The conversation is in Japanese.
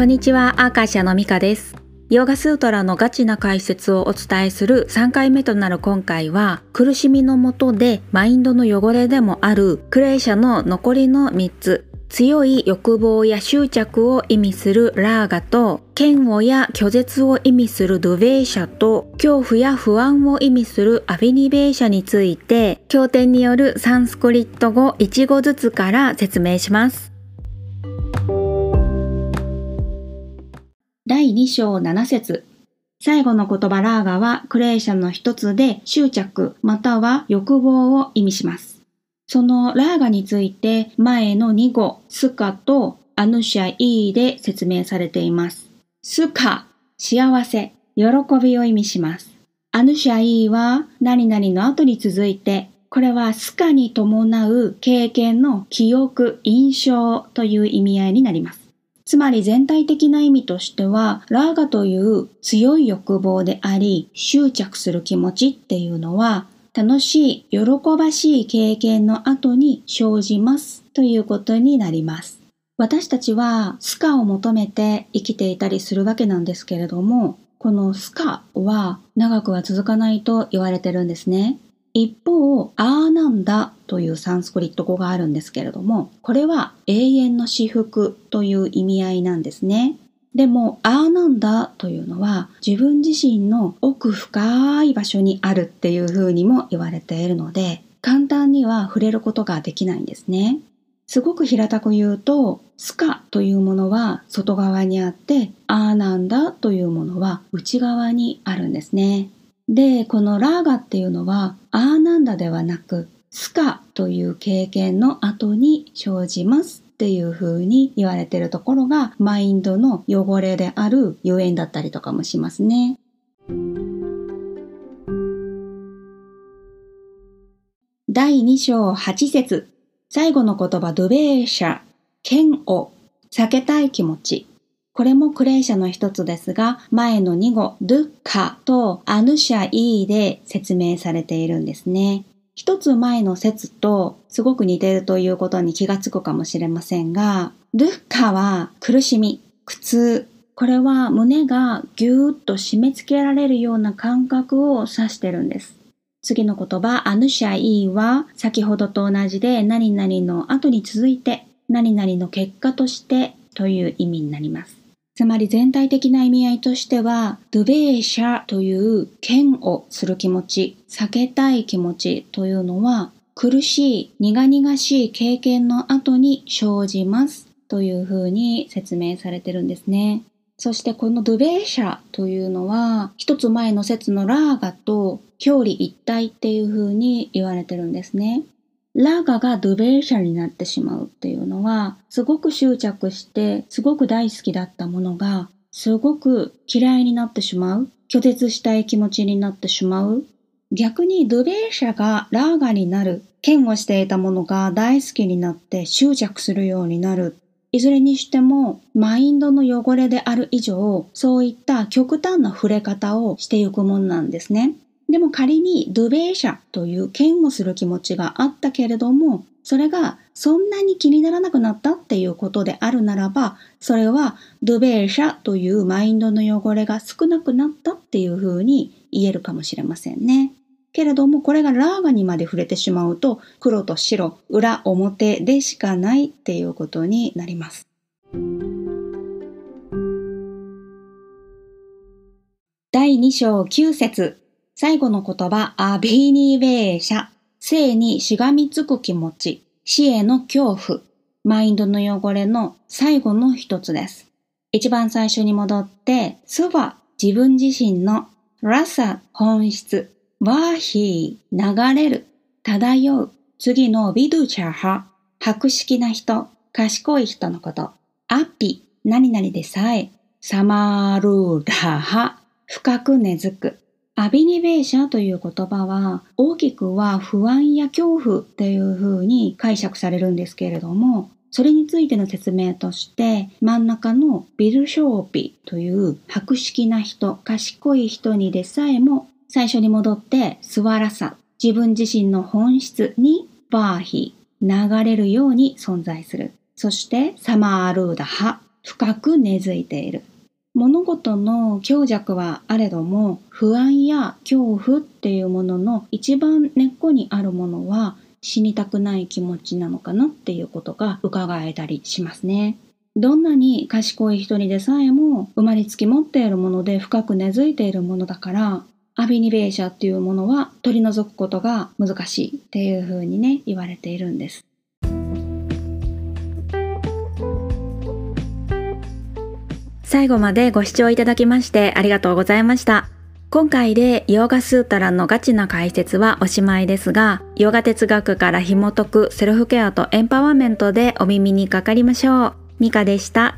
こんにちは、アーカーシャのミカです。ヨガスートラのガチな解説をお伝えする3回目となる今回は、苦しみのもとでマインドの汚れでもあるクレーシャの残りの3つ、強い欲望や執着を意味するラーガと、嫌悪や拒絶を意味するドゥベーシャと、恐怖や不安を意味するアビニベーシャについて、経典によるサンスクリット語1語ずつから説明します。第2章7節最後の言葉ラーガはクレーシャの一つで執着または欲望を意味します。そのラーガについて前の2語スカとアヌシャイーで説明されています。スカ、幸せ、喜びを意味します。アヌシャイーは何々の後に続いてこれはスカに伴う経験の記憶、印象という意味合いになります。つまり全体的な意味としては、ラーガという強い欲望であり、執着する気持ちっていうのは、楽しい、喜ばしい経験の後に生じますということになります。私たちはスカを求めて生きていたりするわけなんですけれども、このスカは長くは続かないと言われてるんですね。一方、アーナンダというサンスクリット語があるんですけれども、これは永遠の至福という意味合いなんですね。でも、アーナンダというのは自分自身の奥深い場所にあるっていうふうにも言われているので、簡単には触れることができないんですね。すごく平たく言うと、スカというものは外側にあって、アーナンダというものは内側にあるんですね。で、このラーガっていうのは、アーナンダではなく、スカという経験の後に生じますっていう風に言われているところが、マインドの汚れであるゆえんだったりとかもしますね。第2章8節最後の言葉ドゥベーシャ、嫌悪、避けたい気持ち。これもクレーシャの一つですが、前の2語、ドゥッカとアヌシャイーで説明されているんですね。一つ前の説とすごく似ているということに気がつくかもしれませんが、ドゥッカは苦しみ、苦痛。これは胸がぎゅーっと締め付けられるような感覚を指してるんです。次の言葉、アヌシャイーは先ほどと同じで何々の後に続いて何々の結果としてという意味になります。つまり全体的な意味合いとしては、ドゥベーシャという嫌悪する気持ち、避けたい気持ちというのは、苦しい、苦々しい経験の後に生じますというふうに説明されてるんですね。そしてこのドゥベーシャというのは、一つ前の説のラーガと表裏一体っていうふうに言われてるんですね。ラーガがドゥベーシャになってしまうっていうのは、すごく執着して、すごく大好きだったものが、すごく嫌いになってしまう、拒絶したい気持ちになってしまう。逆にドゥベーシャがラーガになる、嫌悪していたものが大好きになって執着するようになる。いずれにしても、マインドの汚れである以上、そういった極端な触れ方をしていくもんなんですね。でも仮にドゥベーシャという嫌悪する気持ちがあったけれども、それがそんなに気にならなくなったっていうことであるならば、それはドゥベーシャというマインドの汚れが少なくなったっていうふうに言えるかもしれませんね。けれどもこれがラーガにまで触れてしまうと黒と白、裏表でしかないっていうことになります。第2章9節最後の言葉、アビニベーシャ。生にしがみつく気持ち。死への恐怖。マインドの汚れの最後の一つです。一番最初に戻って、スバ、自分自身の、ラサ、本質、ワーヒー、流れる、漂う。次のビドゥチャーハ、博識な人、賢い人のこと。アピ、何々でさえ、サマールーラハ、深く根付く。アビニベーシャという言葉は大きくは不安や恐怖っていう風に解釈されるんですけれどもそれについての説明として真ん中のビルショーピという博識な人賢い人にでさえも最初に戻ってスワラサ自分自身の本質にバーヒ流れるように存在するそしてサマールーダハ深く根付いている。物事の強弱はあれども、不安や恐怖っていうものの一番根っこにあるものは死にたくない気持ちなのかなっていうことが伺えたりしますね。どんなに賢い人にでさえも生まれつき持っているもので深く根付いているものだからアビニベーシャっていうものは取り除くことが難しいっていうふうにね言われているんです。最後までご視聴いただきましてありがとうございました。今回でヨーガスータラのガチな解説はおしまいですが、ヨガ哲学から紐解くセルフケアとエンパワーメントでお耳にかかりましょう。ミカでした。